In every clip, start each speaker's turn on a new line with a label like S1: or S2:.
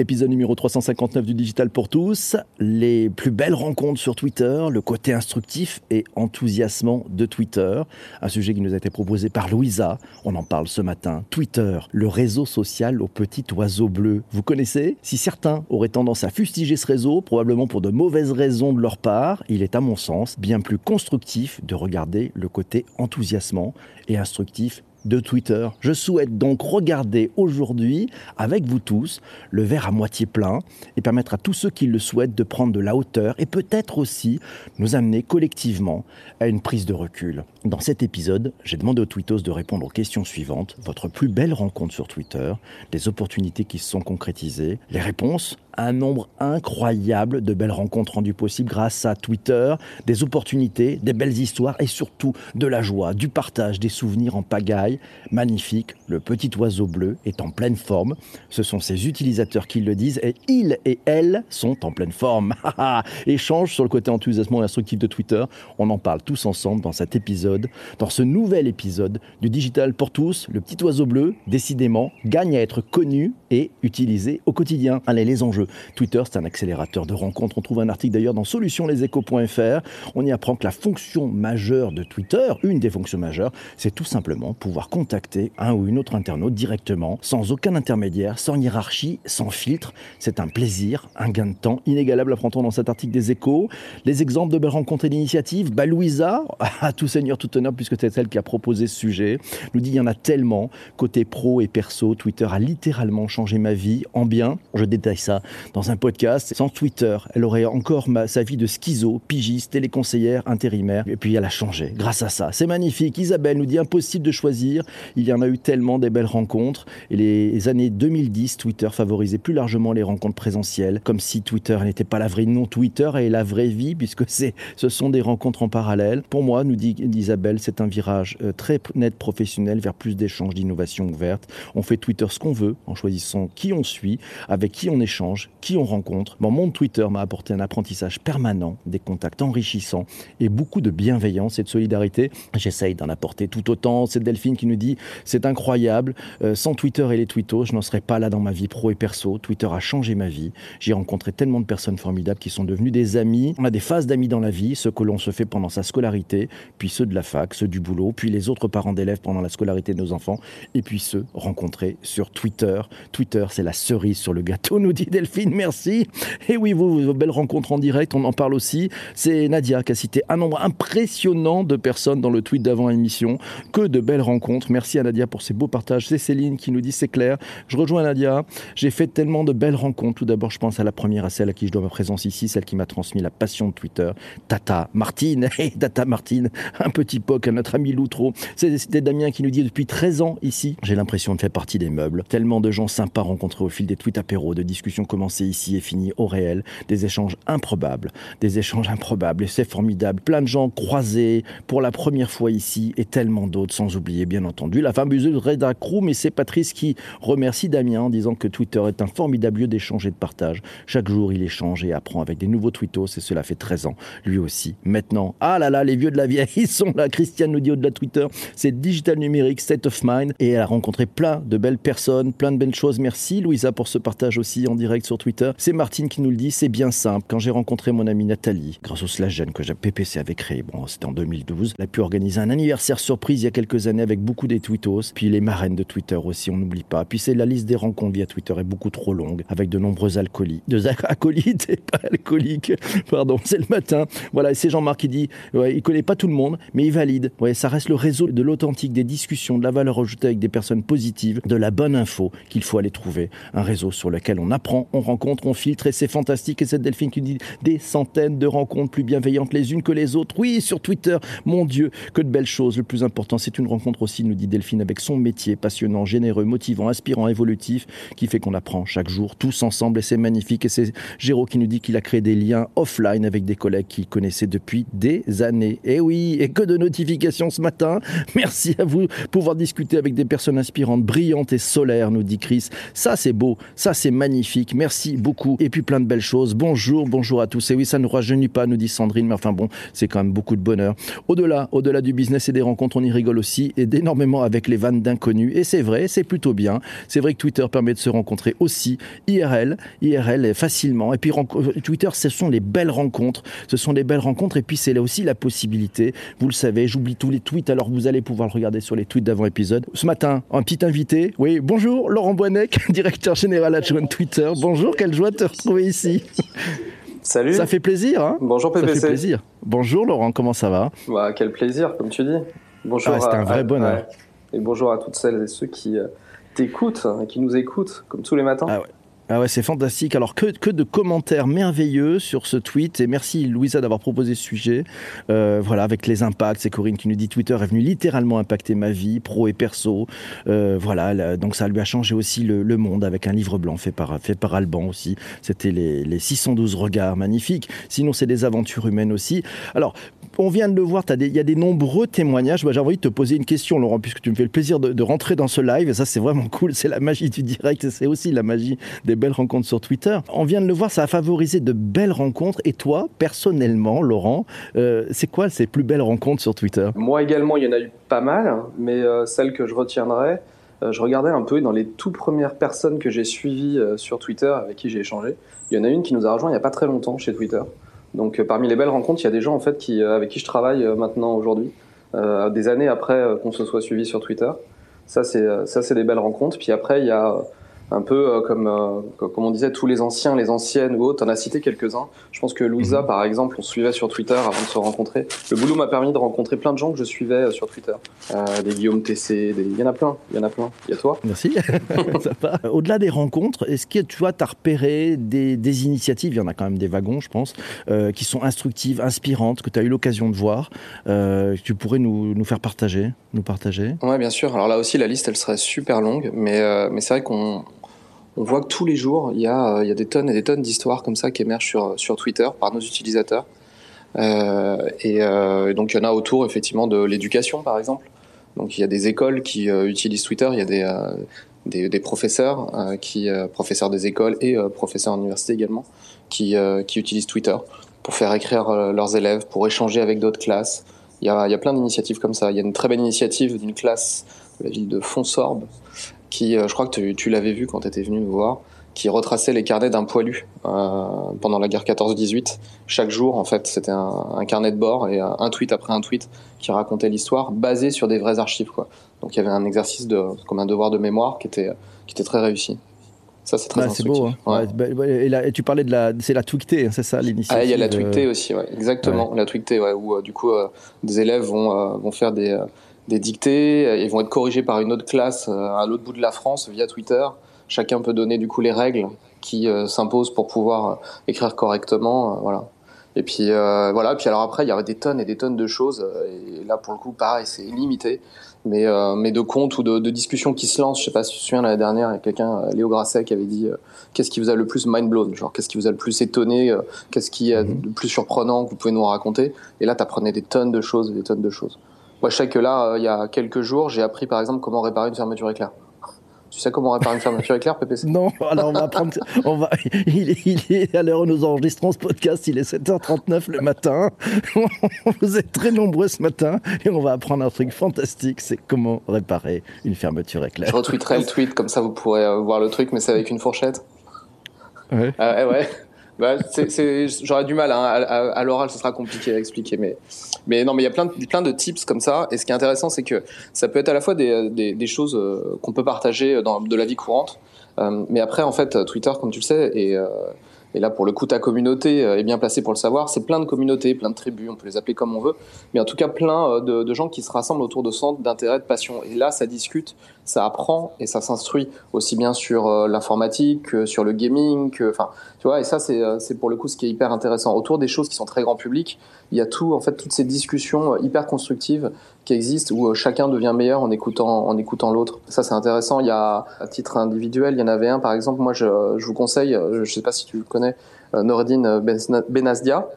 S1: Épisode numéro 359 du Digital pour tous. Les plus belles rencontres sur Twitter, le côté instructif et enthousiasmant de Twitter. Un sujet qui nous a été proposé par Louisa. On en parle ce matin. Twitter, le réseau social au petit oiseau bleu. Vous connaissez Si certains auraient tendance à fustiger ce réseau, probablement pour de mauvaises raisons de leur part, il est à mon sens bien plus constructif de regarder le côté enthousiasmant et instructif de Twitter. Je souhaite donc regarder aujourd'hui, avec vous tous, le verre à moitié plein et permettre à tous ceux qui le souhaitent de prendre de la hauteur et peut-être aussi nous amener collectivement à une prise de recul. Dans cet épisode, j'ai demandé aux tweetos de répondre aux questions suivantes. Votre plus belle rencontre sur Twitter, les opportunités qui se sont concrétisées, les réponses un nombre incroyable de belles rencontres rendues possibles grâce à Twitter, des opportunités, des belles histoires et surtout de la joie, du partage, des souvenirs en pagaille. Magnifique, le petit oiseau bleu est en pleine forme. Ce sont ses utilisateurs qui le disent et ils et elles sont en pleine forme. Échange sur le côté enthousiasmant et instructif de Twitter. On en parle tous ensemble dans cet épisode, dans ce nouvel épisode du Digital pour tous. Le petit oiseau bleu, décidément, gagne à être connu et utilisé au quotidien. Allez, les enjeux. Twitter, c'est un accélérateur de rencontres. On trouve un article d'ailleurs dans solutionleséchos.fr. On y apprend que la fonction majeure de Twitter, une des fonctions majeures, c'est tout simplement pouvoir contacter un ou une autre internaute directement, sans aucun intermédiaire, sans hiérarchie, sans filtre. C'est un plaisir, un gain de temps inégalable, apprend-on dans cet article des échos. Les exemples de rencontres et d'initiatives, bah Louisa, à tout seigneur, tout honneur, puisque c'est elle qui a proposé ce sujet, nous dit il y en a tellement. Côté pro et perso, Twitter a littéralement changé ma vie en bien. Je détaille ça dans un podcast. Sans Twitter, elle aurait encore sa vie de schizo, pigiste, téléconseillère, intérimaire. Et puis elle a changé grâce à ça. C'est magnifique. Isabelle nous dit impossible de choisir. Il y en a eu tellement des belles rencontres. Et les années 2010, Twitter favorisait plus largement les rencontres présentielles, comme si Twitter n'était pas la vraie non Twitter et la vraie vie, puisque ce sont des rencontres en parallèle. Pour moi, nous dit Isabelle, c'est un virage euh, très net professionnel vers plus d'échanges, d'innovation ouverte. On fait Twitter ce qu'on veut en choisissant qui on suit, avec qui on échange qui on rencontre. Mon monde Twitter m'a apporté un apprentissage permanent, des contacts enrichissants et beaucoup de bienveillance et de solidarité. J'essaye d'en apporter tout autant. C'est Delphine qui nous dit c'est incroyable. Euh, sans Twitter et les twittos, je n'en serais pas là dans ma vie pro et perso. Twitter a changé ma vie. J'ai rencontré tellement de personnes formidables qui sont devenues des amis. On a des phases d'amis dans la vie, ceux que l'on se fait pendant sa scolarité, puis ceux de la fac, ceux du boulot, puis les autres parents d'élèves pendant la scolarité de nos enfants, et puis ceux rencontrés sur Twitter. Twitter, c'est la cerise sur le gâteau, nous dit Delphine merci. Et oui, vos belles rencontres en direct, on en parle aussi. C'est Nadia qui a cité un nombre impressionnant de personnes dans le tweet d'avant émission. Que de belles rencontres. Merci à Nadia pour ses beaux partages. C'est Céline qui nous dit c'est clair. Je rejoins Nadia. J'ai fait tellement de belles rencontres. Tout d'abord, je pense à la première, à celle à qui je dois ma présence ici, celle qui m'a transmis la passion de Twitter. Tata Martine. Hey, Tata Martine, un petit poc à notre ami Loutreau. C'était Damien qui nous dit depuis 13 ans ici, j'ai l'impression de faire partie des meubles. Tellement de gens sympas rencontrés au fil des tweets apéros, de discussions commencées ici et finies au réel. Des échanges improbables. Des échanges improbables. Et c'est formidable. Plein de gens croisés pour la première fois ici et tellement d'autres, sans oublier bien entendu la fameuse Reda Crew. Mais c'est Patrice qui remercie Damien en disant que Twitter est un formidable lieu d'échange et de partage. Chaque jour, il échange et apprend avec des nouveaux tweetos et cela fait 13 ans. Lui aussi. Maintenant, ah là là, les vieux de la vieille, ils sont là. Christiane nous dit au-delà de Twitter, c'est digital numérique, state of mind. Et elle a rencontré plein de belles personnes, plein de belles choses. Merci Louisa pour ce partage aussi en direct Twitter. C'est Martine qui nous le dit, c'est bien simple. Quand j'ai rencontré mon amie Nathalie, grâce au Slash Gen que PPC avait créé, bon, c'était en 2012, elle a pu organiser un anniversaire surprise il y a quelques années avec beaucoup des tweetos. Puis les marraines de Twitter aussi, on n'oublie pas. Puis c'est la liste des rencontres via Twitter est beaucoup trop longue, avec de nombreux alcooliques. De acolytes et pas alcooliques, pardon, c'est le matin. Voilà, c'est Jean-Marc qui dit, ouais, il connaît pas tout le monde, mais il valide. Ouais, ça reste le réseau de l'authentique, des discussions, de la valeur ajoutée avec des personnes positives, de la bonne info qu'il faut aller trouver. Un réseau sur lequel on apprend, rencontre, on filtre et c'est fantastique. Et cette Delphine qui dit des centaines de rencontres plus bienveillantes les unes que les autres. Oui, sur Twitter, mon Dieu, que de belles choses. Le plus important, c'est une rencontre aussi, nous dit Delphine, avec son métier passionnant, généreux, motivant, inspirant, évolutif, qui fait qu'on apprend chaque jour, tous ensemble, et c'est magnifique. Et c'est Géraud qui nous dit qu'il a créé des liens offline avec des collègues qu'il connaissait depuis des années. Et oui, et que de notifications ce matin. Merci à vous. Pouvoir discuter avec des personnes inspirantes, brillantes et solaires, nous dit Chris. Ça, c'est beau. Ça, c'est magnifique. Merci beaucoup. Et puis plein de belles choses. Bonjour, bonjour à tous. Et oui, ça ne nous rajeunit pas, nous dit Sandrine, mais enfin bon, c'est quand même beaucoup de bonheur. Au-delà, au-delà du business et des rencontres, on y rigole aussi. Et dès énormément avec les vannes d'inconnus. Et c'est vrai, c'est plutôt bien. C'est vrai que Twitter permet de se rencontrer aussi IRL, IRL facilement. Et puis Twitter, ce sont les belles rencontres. Ce sont les belles rencontres. Et puis c'est là aussi la possibilité. Vous le savez, j'oublie tous les tweets. Alors vous allez pouvoir le regarder sur les tweets d'avant épisode. Ce matin, un petit invité. Oui, bonjour Laurent Boinec, directeur général adjoint Twitter. Bonjour, quelle joie de te retrouver ici.
S2: Salut.
S1: Ça fait plaisir. Hein
S2: Bonjour PPC.
S1: Ça fait plaisir. Bonjour Laurent, comment ça va?
S2: Bah, Quel plaisir, comme tu dis.
S1: Bonjour. Ah, c'est un vrai bonheur.
S2: et bonjour à toutes celles et ceux qui euh, t'écoutent et qui nous écoutent, comme tous les matins.
S1: Ah ouais. Ah ouais, c'est fantastique. Alors, que, que, de commentaires merveilleux sur ce tweet. Et merci, Louisa, d'avoir proposé ce sujet. Euh, voilà, avec les impacts. C'est Corinne qui nous dit Twitter est venu littéralement impacter ma vie, pro et perso. Euh, voilà, donc ça lui a changé aussi le, le, monde avec un livre blanc fait par, fait par Alban aussi. C'était les, les 612 regards magnifiques. Sinon, c'est des aventures humaines aussi. Alors, on vient de le voir, il y a des nombreux témoignages. J'ai envie de te poser une question, Laurent, puisque tu me fais le plaisir de, rentrer dans ce live. Et ça, c'est vraiment cool. C'est la magie du direct c'est aussi la magie des belles rencontres sur Twitter. On vient de le voir, ça a favorisé de belles rencontres. Et toi, personnellement, Laurent, euh, c'est quoi ces plus belles rencontres sur Twitter?
S2: Moi également, il y en a eu pas mal, mais euh, celle que je retiendrai, euh, je regardais un peu dans les tout premières personnes que j'ai suivies euh, sur Twitter, avec qui j'ai échangé. Il y en a une qui nous a rejoint il n'y a pas très longtemps chez Twitter. Donc parmi les belles rencontres, il y a des gens en fait qui, avec qui je travaille maintenant aujourd'hui, des années après qu'on se soit suivi sur Twitter. Ça c'est des belles rencontres. Puis après il y a un peu euh, comme, euh, comme on disait, tous les anciens, les anciennes ou autres. On a cité quelques-uns. Je pense que Louisa, mhm. par exemple, on suivait sur Twitter avant de se rencontrer. Le boulot m'a permis de rencontrer plein de gens que je suivais euh, sur Twitter. des Guillaume TC, des... il y en a plein. Il y en a plein. Il y a toi?
S1: Merci. Au-delà des rencontres, est-ce que tu vois, as repéré des, des, initiatives, il y en a quand même des wagons, je pense, qui sont instructives, inspirantes, que tu as eu l'occasion de voir, que tu pourrais nous, nous, faire partager, nous partager?
S2: Ouais, bien sûr. Alors là aussi, la liste, elle serait super longue, mais, mais c'est vrai qu'on on voit que tous les jours, il y a, il y a des tonnes et des tonnes d'histoires comme ça qui émergent sur, sur Twitter par nos utilisateurs. Euh, et, euh, donc, il y en a autour, effectivement, de l'éducation, par exemple. Donc, il y a des écoles qui euh, utilisent Twitter, il y a des, euh, des, professeurs, euh, qui, professeurs des écoles et professeurs d'université également, qui, qui utilisent Twitter pour faire écrire leurs élèves, pour échanger avec d'autres classes. Il y, a, il y a plein d'initiatives comme ça. Il y a une très belle initiative d'une classe de la ville de Fonsorbe qui, euh, je crois que tu, l'avais vu quand tu étais venu nous voir, qui retraçait les carnets d'un poilu euh, pendant la guerre 14-18. Chaque jour, en fait, c'était un, carnet de bord et un tweet après un tweet qui racontait l'histoire, basé sur des vraies archives. Quoi. Donc il y avait un exercice de, comme un devoir de mémoire qui était, qui était très réussi. Ça, c'est très
S1: C'est beau. Hein. et, tu parlais de la, c'est la Twicté, hein, c'est ça l'initiative.
S2: Ah, il y a la Twicté aussi, ouais. exactement. La ouais, où euh, du coup des élèves vont, vont faire des, des dictées, ils vont être corrigés par une autre classe euh, à l'autre bout de la France via Twitter. Chacun peut donner du coup les règles qui euh, s'imposent pour pouvoir euh, écrire correctement, voilà. Et puis voilà. Puis alors après, il y avait des tonnes et des tonnes de choses. Et là, pour le coup, pareil, c'est limité. Mais mais de comptes ou de, de, discussions qui se lancent. Je sais pas si tu te souviens l'année dernière, il y a quelqu'un, Léo Grasset, qui avait dit qu'est-ce qui vous a le plus mind blown, genre qu'est-ce qui vous a le plus étonné, qu'est-ce qui est mhm. le plus surprenant? que vous pouvez nous raconter. Et là, tu apprenais des tonnes de choses, des tonnes de choses. Moi, je sais que là, euh, il y a quelques jours, j'ai appris par exemple comment réparer une fermeture éclair. Tu sais comment réparer une fermeture éclair, PPC
S1: Non, alors on va apprendre. On va, il, est, à l'heure où nous enregistrons ce podcast, il est 7h39 le matin. Vous êtes très nombreux ce matin et on va apprendre un truc fantastique c'est comment réparer une fermeture éclair.
S2: Je retweeterai le tweet, comme ça vous pourrez euh, voir le truc, mais c'est avec une fourchette.
S1: Ouais.
S2: Euh, ouais. Bah, J'aurais du mal. Hein. À, à, l'oral, ce sera compliqué à expliquer. Mais, mais non, mais il y a plein de, plein de tips comme ça. Et ce qui est intéressant, c'est que ça peut être à la fois des, des, des choses euh, qu'on peut partager dans de la vie courante. Euh, mais après, en fait, Twitter, comme tu le sais, et euh, et là pour le coup ta communauté euh, est bien placée pour le savoir, c'est plein de communautés, plein de tribus, on peut les appeler comme on veut, mais en tout cas plein euh, de, gens qui se rassemblent autour de centres d'intérêt, de passion. Et là ça discute, ça apprend et ça s'instruit aussi bien sur euh, l'informatique que sur le gaming, enfin tu vois, et ça c'est pour le coup ce qui est hyper intéressant. Autour des choses qui sont très grand public, il y a tout en fait toutes ces discussions hyper constructives qui existent où chacun devient meilleur en écoutant en écoutant l'autre. Ça c'est intéressant. Il y a à titre individuel, il y en avait un par exemple. Moi je, je vous conseille, je sais pas si tu le connais euh, Nordine euh, Benazdia,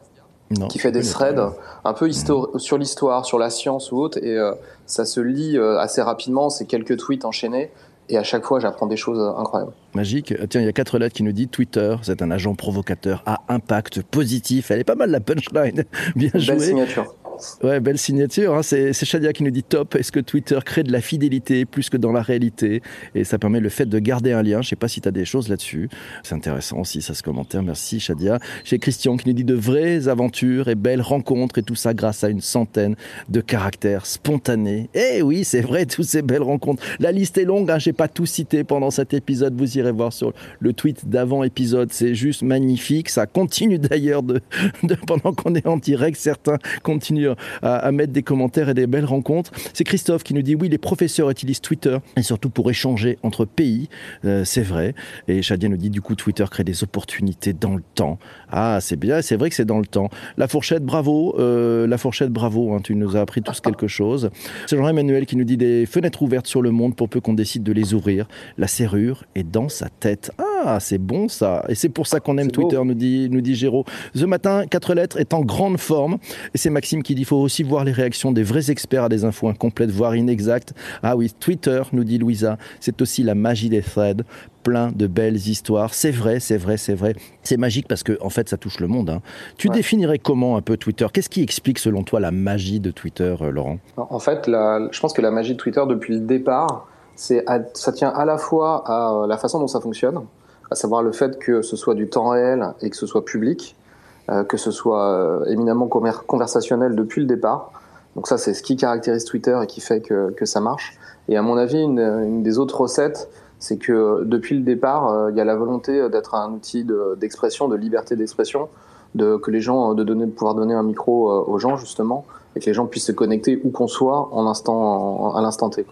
S2: qui fait des threads un peu sur l'histoire, sur la science ou autre, et euh, ça se lit assez rapidement, c'est quelques tweets enchaînés, et à chaque fois j'apprends des choses incroyables.
S1: Magique. Tiens, il y a quatre lettres qui nous dit Twitter, c'est un agent provocateur à impact positif. Elle est pas mal la punchline. Bien joué.
S2: Belle signature.
S1: Ouais, belle signature. Hein. C'est Shadia qui nous dit top. Est-ce que Twitter crée de la fidélité plus que dans la réalité? Et ça permet le fait de garder un lien. Je sais pas si tu as des choses là-dessus. C'est intéressant aussi, ça ce commentaire. Merci Shadia. Chez Christian qui nous dit de vraies aventures et belles rencontres et tout ça grâce à une centaine de caractères spontanés. Eh oui, c'est vrai, toutes ces belles rencontres. La liste est longue, hein, j'ai pas tout cité pendant cet épisode. Vous irez voir sur le tweet d'avant épisode. C'est juste magnifique. Ça continue d'ailleurs de, pendant qu'on est en direct. Certains continuent à, mettre des commentaires et des belles rencontres. C'est Christophe qui nous dit oui, les professeurs utilisent Twitter et surtout pour échanger entre pays. Euh, c'est vrai. Et Shadia nous dit du coup Twitter crée des opportunités dans le temps. Ah, c'est bien. C'est vrai que c'est dans le temps. La fourchette, bravo. Euh, la fourchette, bravo. Hein, tu nous as appris tous quelque chose. C'est Jean-Emmanuel qui nous dit des fenêtres ouvertes sur le monde pour peu qu'on décide de les ouvrir. La serrure est dans sa tête. Ah, c'est bon ça. Et c'est pour ça qu'on aime Twitter, nous dit, nous dit Géraud. Ce matin, quatre lettres est en grande forme. Et c'est Maxime qui dit il faut aussi voir les réactions des vrais experts à des infos incomplètes, voire inexactes. Ah oui, Twitter, nous dit Louisa, c'est aussi la magie des threads plein de belles histoires. C'est vrai, c'est vrai, c'est vrai. C'est magique parce que en fait, ça touche le monde. Hein. Tu définirais comment un peu Twitter? Qu'est-ce qui explique selon toi la magie de Twitter, euh, Laurent?
S2: En fait, je pense que la magie de Twitter depuis le départ, c'est ça tient à la fois à euh, la façon dont ça fonctionne, à savoir le fait que ce soit du temps réel et que ce soit public, euh, que ce soit éminemment conversationnel depuis le départ. Donc ça, c'est ce qui caractérise Twitter et qui fait que, que ça marche. Et à mon avis, une, des autres recettes, c'est que depuis le départ, euh, il y a la volonté d'être un outil d'expression, de, liberté d'expression, de que les gens de donner pouvoir donner un micro euh, aux gens justement et que les gens puissent se connecter où qu'on soit en instant à l'instant T.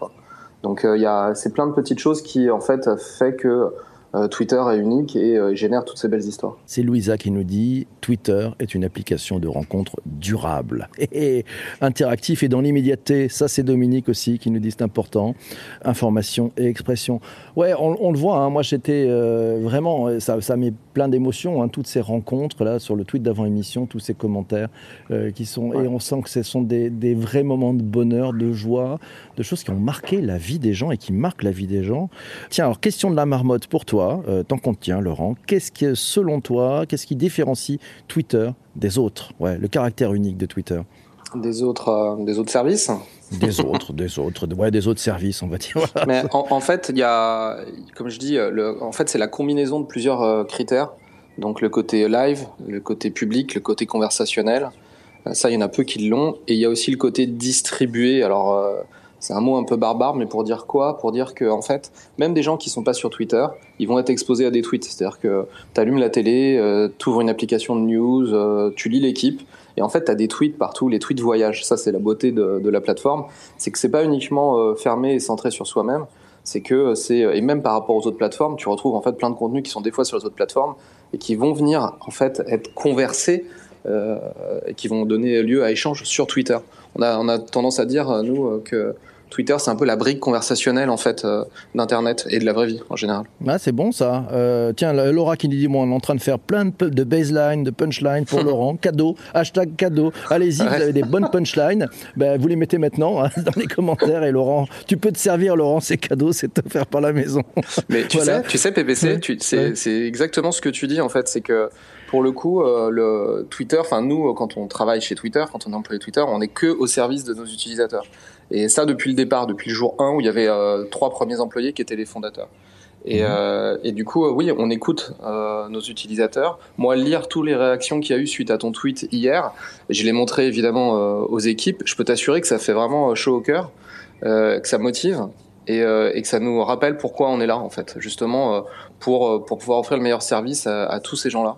S2: Donc euh, il y a c'est plein de petites choses qui en fait fait que euh, Twitter est unique et euh, génère toutes ces belles histoires.
S1: C'est Louisa qui nous dit Twitter est une application de rencontre durable et interactif et dans l'immédiateté. Ça, c'est Dominique aussi qui nous dit c'est important. Information et expression. Ouais, on, le voit. Hein. moi, j'étais euh, vraiment. Ça, ça met plein d'émotions. Hein, toutes ces rencontres là sur le tweet d'avant émission, tous ces commentaires qui sont et on sent que ce sont des, des, vrais moments de bonheur, de joie, de choses qui ont marqué la vie des gens et qui marquent la vie des gens. Tiens, alors question de la marmotte pour toi. Euh, tant qu'on tient, Laurent, qu'est-ce qui, selon toi, qu'est-ce qui différencie Twitter des autres? Ouais, le caractère unique de Twitter.
S2: Des autres, euh, des autres services
S1: des autres, des autres, ouais, des autres services, on va dire.
S2: Mais en, fait, il y a, comme je dis, le, en fait, c'est la combinaison de plusieurs euh, critères. Donc le côté live, le côté public, le côté conversationnel. Ça, il y en a peu qui l'ont. Et il y a aussi le côté distribué. Alors, c'est un mot un peu barbare, mais pour dire quoi? Pour dire que en fait, même des gens qui sont pas sur Twitter, ils vont être exposés à des tweets. C'est-à-dire que tu allumes la télé, euh, tu ouvres une application de news, euh, tu lis l'équipe, et en fait, tu as des tweets partout. Les tweets voyagent. Ça, c'est la beauté de, la plateforme. C'est que c'est pas uniquement euh, fermé et centré sur soi-même. C'est que c'est et même par rapport aux autres plateformes, tu retrouves en fait plein de contenus qui sont des fois sur les autres plateformes et qui vont venir en fait être conversés qui vont donner lieu à échanges sur Twitter. On a, on a tendance à dire, nous, que Twitter, c'est un peu la brique conversationnelle en fait euh, d'internet et de la vraie vie en général.
S1: Ah, c'est bon ça. Euh, tiens, Laura qui nous dit moi, on est en train de faire plein de, de baseline, de punchline pour Laurent. Cadeau, hashtag cadeau. Allez-y, vous avez des bonnes punchlines. Ben, vous les mettez maintenant hein, dans les commentaires et Laurent, tu peux te servir Laurent, c'est cadeau, c'est offert par la maison.
S2: Mais tu sais, tu sais PPC, c'est exactement ce que tu dis en fait, c'est que pour le coup, euh, le Twitter, enfin nous, quand on travaille chez Twitter, quand on emploie Twitter, on n'est que au service de nos utilisateurs. Et ça depuis le départ, depuis le jour 1 où il y avait euh, trois premiers employés qui étaient les fondateurs. Et, mhm. euh, et, du coup, oui, on écoute euh, nos utilisateurs. Moi, lire toutes les réactions qu'il y a eu suite à ton tweet hier, je l'ai montré évidemment euh, aux équipes. Je peux t'assurer que ça fait vraiment chaud au cœur, que ça motive et, et, que ça nous rappelle pourquoi on est là en fait, justement pour pour pouvoir offrir le meilleur service à, à tous ces gens-là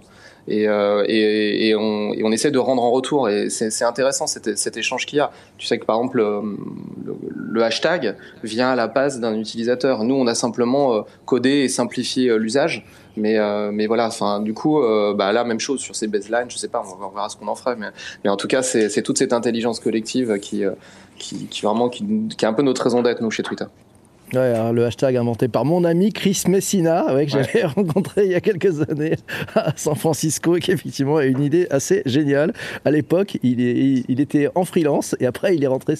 S2: et, euh, et, on, essaie de rendre en retour. Et c'est intéressant cet, échange qu'il y a. Tu sais que par exemple, le, le, hashtag vient à la base d'un utilisateur. Nous, on a simplement euh, codé et simplifié euh, l'usage. Mais, euh, voilà, enfin, du coup, bah, là, même chose sur ces baselines, je sais pas, on verra ce qu'on en ferait. Mais, en tout cas, c'est toute cette intelligence collective qui, vraiment, qui est un peu notre raison d'être, nous, chez Twitter.
S1: Ouais, le hashtag inventé par mon ami Chris Messina, que j'avais rencontré il y a quelques années à San Francisco et qui effectivement a une idée assez géniale. À l'époque, il, il, était en freelance et après il est rentré,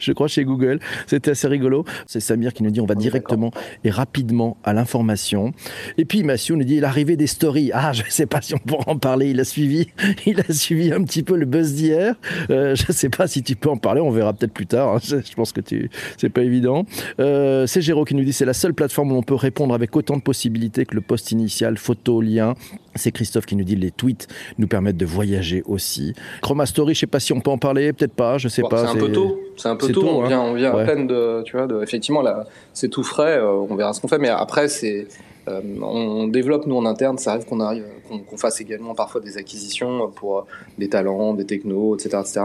S1: je crois, chez Google. C'était assez rigolo. C'est Samir qui nous dit on va directement et rapidement à l'information. Et puis Mathieu nous dit l'arrivée des stories. Ah, je ne sais pas si on pourra en parler. Il a suivi, il a suivi un petit peu le buzz d'hier. Euh, je ne sais pas si tu peux en parler. On verra peut-être plus tard. Hein. Je, pense que tu, c'est pas évident. Euh, c'est Géraud qui nous dit c'est la seule plateforme où on peut répondre avec autant de possibilités que le post initial, photo, lien. C'est Christophe qui nous dit les tweets nous permettent de voyager aussi. Chroma Story, je sais pas si on peut en parler, peut-être pas, je sais pas.
S2: C'est un peu tôt. C'est un peu tôt. on vient, on vient à peine de, tu vois, de, effectivement là, c'est tout frais. Euh, on verra ce qu'on fait, mais après c'est, euh, on, développe nous en interne. Ça arrive qu'on arrive, qu'on fasse également parfois des acquisitions pour des talents, des technos, etc., etc.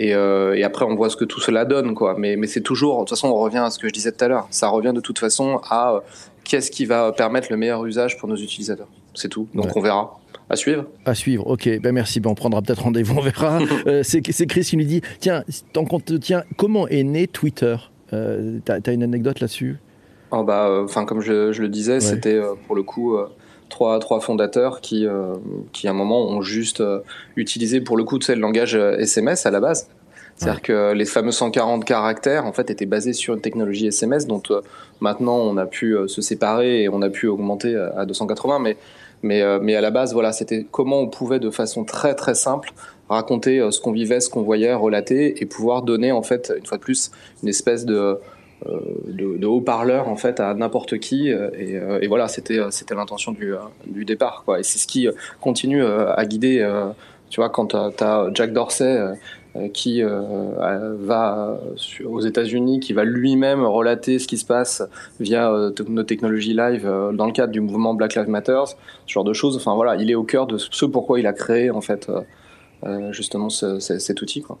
S2: Euh, et, après, on voit ce que tout cela donne, quoi. Mais, mais c'est toujours, de toute façon, on revient à ce que je disais tout à l'heure. Ça revient de toute façon à euh, qu'est-ce qui va permettre le meilleur usage pour nos utilisateurs. C'est tout. Donc on verra. À suivre.
S1: À suivre, ok. Ben merci, ben on prendra peut-être rendez-vous, on verra. Euh, c'est Chris qui nous dit, tiens, tant qu'on te tient, comment est né Twitter? T'as as une anecdote là-dessus?
S2: Oh bah, enfin Comme je, je le disais, c'était pour le coup trois, trois fondateurs qui, euh, qui, à un moment, ont juste euh, utilisé, pour le coup, tu le langage SMS euh, à la base. C'est-à-dire que les fameux 140 caractères, en fait, étaient basés sur une technologie SMS dont maintenant on a pu se séparer et on a pu augmenter à 280. Mais, mais, mais à la base, voilà, c'était comment on pouvait de façon très très simple raconter ce qu'on vivait, ce qu'on voyait, relater et pouvoir donner, en fait, une fois de plus, une espèce de euh, de, haut-parleur en fait à n'importe qui euh, euh, et, voilà c'était c'était l'intention du, du départ quoi et c'est ce qui continue à guider tu vois quand tu as Jack Dorsey qui va aux États-Unis, qui va lui-même relater ce qui se passe via nos technologies live dans le cadre du mouvement Black Lives Matter, ce genre de choses. Enfin voilà, il est au cœur de ce pourquoi il a créé en fait justement cet outil. Quoi.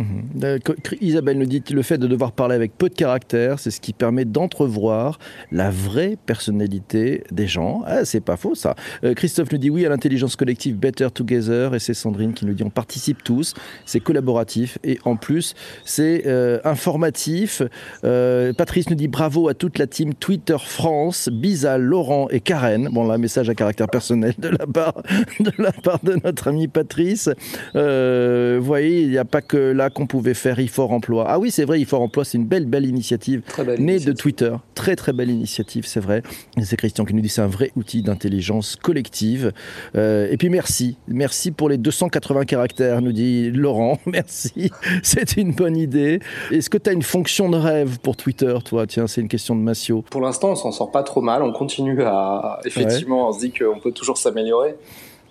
S1: Mhm. Isabelle nous dit le fait de devoir parler avec peu de caractères, c'est ce qui permet d'entrevoir la vraie personnalité des gens. Ah, c'est pas faux ça. Euh, Christophe nous dit oui à l'intelligence collective Better Together et c'est Sandrine qui nous dit on participe tous, c'est collaboratif et en plus c'est euh, informatif. Euh, Patrice nous dit bravo à toute la team Twitter France, bis Laurent et Karen. Bon là message à caractère personnel de la part de la part de notre ami Patrice. vous voyez il n'y a pas que la qu'on pouvait faire IFOR Emploi. Ah oui, c'est vrai, IFOR Emploi, c'est une belle, belle initiative née de Twitter. Très, très belle initiative, c'est vrai. C'est Christian qui nous dit c'est un vrai outil d'intelligence collective. Euh, et puis merci. Merci pour les 280 caractères, nous dit Laurent. Merci. C'est une bonne idée. Est-ce que tu as une fonction de rêve pour Twitter, toi? Tiens, c'est une question de Massio.
S2: Pour l'instant, on s'en sort pas trop mal. On continue à. Effectivement, on se dit qu'on peut toujours s'améliorer.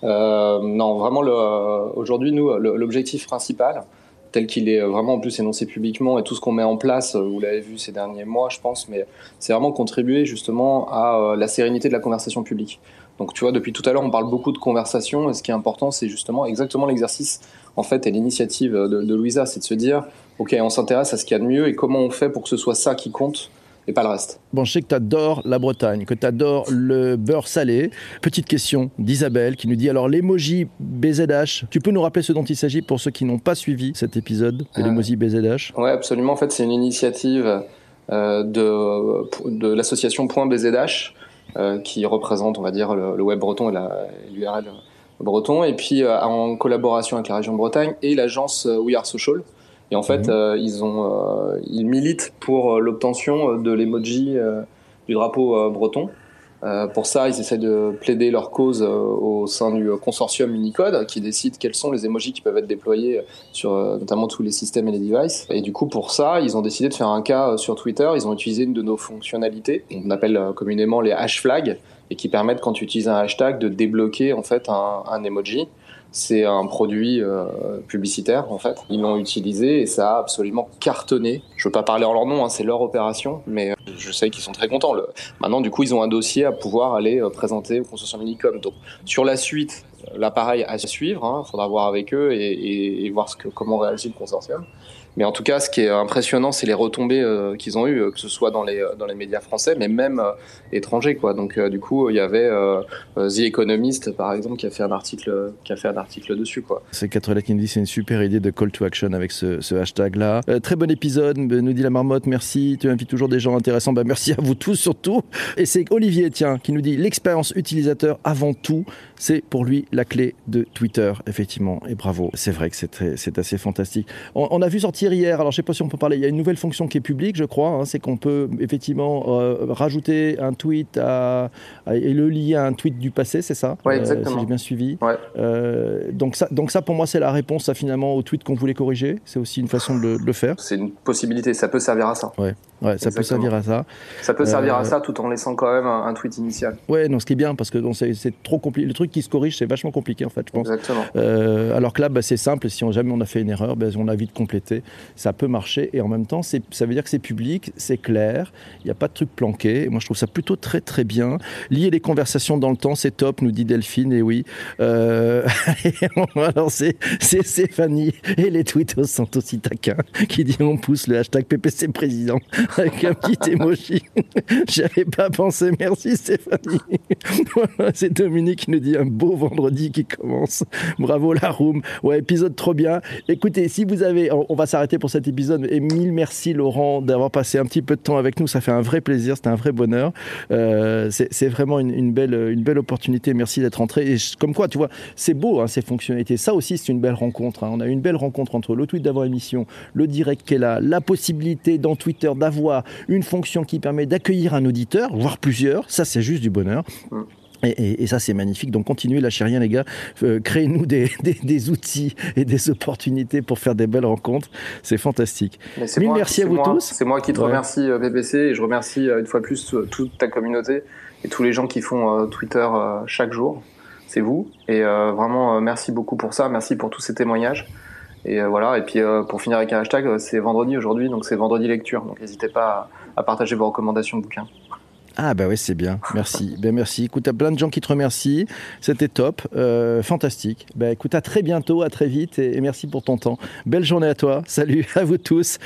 S2: Euh, non, vraiment, aujourd'hui, nous, l'objectif principal, tel qu'il est vraiment en plus énoncé publiquement et tout ce qu'on met en place, euh, vous l'avez vu ces derniers mois, je pense, mais c'est vraiment contribuer justement à euh, la sérénité de la conversation publique. Donc tu vois, depuis tout à l'heure, on parle beaucoup de conversation et ce qui est important, c'est justement exactement l'exercice en fait et l'initiative de, de Louisa, c'est de se dire, ok, on s'intéresse à ce qu'il y a de mieux et comment on fait pour que ce soit ça qui compte et pas le reste.
S1: Bon, je sais que tu adores la Bretagne, que tu adores le beurre salé. Petite question d'Isabelle qui nous dit alors l'emoji BZH, tu peux nous rappeler ce dont il s'agit pour ceux qui n'ont pas suivi cet épisode de euh, l'emoji BZH
S2: Oui, absolument. En fait, c'est une initiative euh, de, de l'association .bzh euh, qui représente, on va dire, le, web breton et l'URL breton, et puis en collaboration avec la région de Bretagne et l'agence We Are Social. Et en fait, euh, ils, ont, euh, ils militent pour euh, l'obtention de l'emoji du drapeau breton. pour ça, ils essaient de plaider leur cause au sein du consortium Unicode qui décide quels sont les emojis qui peuvent être déployés sur notamment tous les systèmes et les devices. Et du coup, pour ça, ils ont décidé de faire un cas sur Twitter. Ils ont utilisé une de nos fonctionnalités, qu'on appelle communément les hash flags, et qui permettent quand tu utilises un hashtag de débloquer en fait un, un emoji. C'est un produit euh, publicitaire en fait. Ils l'ont utilisé et ça a absolument cartonné. Je veux pas parler en leur nom, hein, c'est leur opération, mais euh, je sais qu'ils sont très contents. Maintenant, du coup, ils ont un dossier à pouvoir aller euh, présenter au consortium Unicom. Donc, sur la suite, l'appareil à suivre. Il hein, faudra voir avec eux et, et, voir ce que, comment réagit le consortium. Mais en tout cas, ce qui est impressionnant, c'est les retombées qu'ils ont eues, que ce soit dans les dans les médias français, mais même étrangers, quoi. Donc du coup, il y avait The Economist, par exemple, qui a fait un article qui a fait un article dessus, quoi.
S1: C'est 4 qui nous dit c'est une super idée de call to action avec ce, hashtag-là. très bon épisode, nous dit la marmotte. Merci. Tu invites toujours des gens intéressants. Bah, merci à vous tous surtout. Et c'est Olivier, tiens, qui nous dit l'expérience utilisateur avant tout, c'est pour lui la clé de Twitter, effectivement. Et bravo, c'est vrai que c'est assez fantastique. On, a vu sortir hier, alors je sais pas si on peut parler, il y a une nouvelle fonction qui est publique, je crois, hein, c'est qu'on peut effectivement euh, rajouter un tweet à, et le lier à un tweet du passé, c'est ça
S2: Oui, exactement.
S1: si j'ai bien suivi.
S2: Ouais.
S1: Euh, donc, ça, donc ça, pour moi, c'est la réponse à, finalement au tweet qu'on voulait corriger. C'est aussi une façon de, de le faire.
S2: C'est une possibilité, ça peut servir à ça.
S1: Ouais. Ouais, ça peut servir à ça.
S2: Ça peut servir à euh, ça tout en laissant quand même un, tweet initial.
S1: Ouais, non, ce qui est bien parce que c'est trop compliqué. Le truc qui se corrige, c'est vachement compliqué en fait, je pense.
S2: Exactement.
S1: Euh, alors que là, bah, c'est simple. Si on, jamais on a fait une erreur, bah, on a vite complété. Ça peut marcher et en même temps, ça veut dire que c'est public, c'est clair. Il n'y a pas de truc planqué. moi, je trouve ça plutôt très très bien. Lier les conversations dans le temps, c'est top, nous dit Delphine. Et oui. Euh... alors c'est Stéphanie et les tweets sont aussi taquins qui dit on pousse le hashtag PPC président avec un petit emoji. J'avais pas pensé. Merci Stéphanie. c'est Dominique qui nous dit un beau vendredi qui commence. Bravo la room. Ouais, épisode trop bien. Écoutez, si vous avez, on va s'arrêter pour cet épisode. Et mille merci Laurent d'avoir passé un petit peu de temps avec nous. Ça fait un vrai plaisir. C'était un vrai bonheur. Euh, c'est vraiment une, belle, une belle opportunité. Merci d'être entré. Et comme quoi, tu vois, c'est beau hein, ces fonctionnalités. Ça aussi, c'est une belle rencontre. Hein. On a eu une belle rencontre entre le tweet d'avant émission, le direct qui est là, la possibilité dans Twitter d'avoir une fonction qui permet d'accueillir un auditeur, voire plusieurs. Ça, c'est juste du bonheur. Mm. Et, ça, c'est magnifique. Donc, continuez, lâchez rien, les gars. Euh, créez-nous des, outils et des opportunités pour faire des belles rencontres. C'est fantastique. Mille merci à vous tous.
S2: C'est moi qui te remercie, BBC, euh, et je remercie euh, une fois plus toute ta communauté et tous les gens qui font Twitter chaque jour. C'est vous. Et vraiment, merci beaucoup pour ça. Merci pour tous ces témoignages. Et voilà. Et puis, pour finir avec un hashtag, c'est vendredi aujourd'hui, donc c'est vendredi lecture. Donc, n'hésitez pas à, partager vos recommandations de bouquins.
S1: Ah bah oui, c'est bien. Merci. ben merci. Écoute, t'as plein de gens qui te remercient. C'était top. Euh, fantastique. Ben écoute, à très bientôt, à très vite et merci pour ton temps. Belle journée à toi. Salut à vous tous.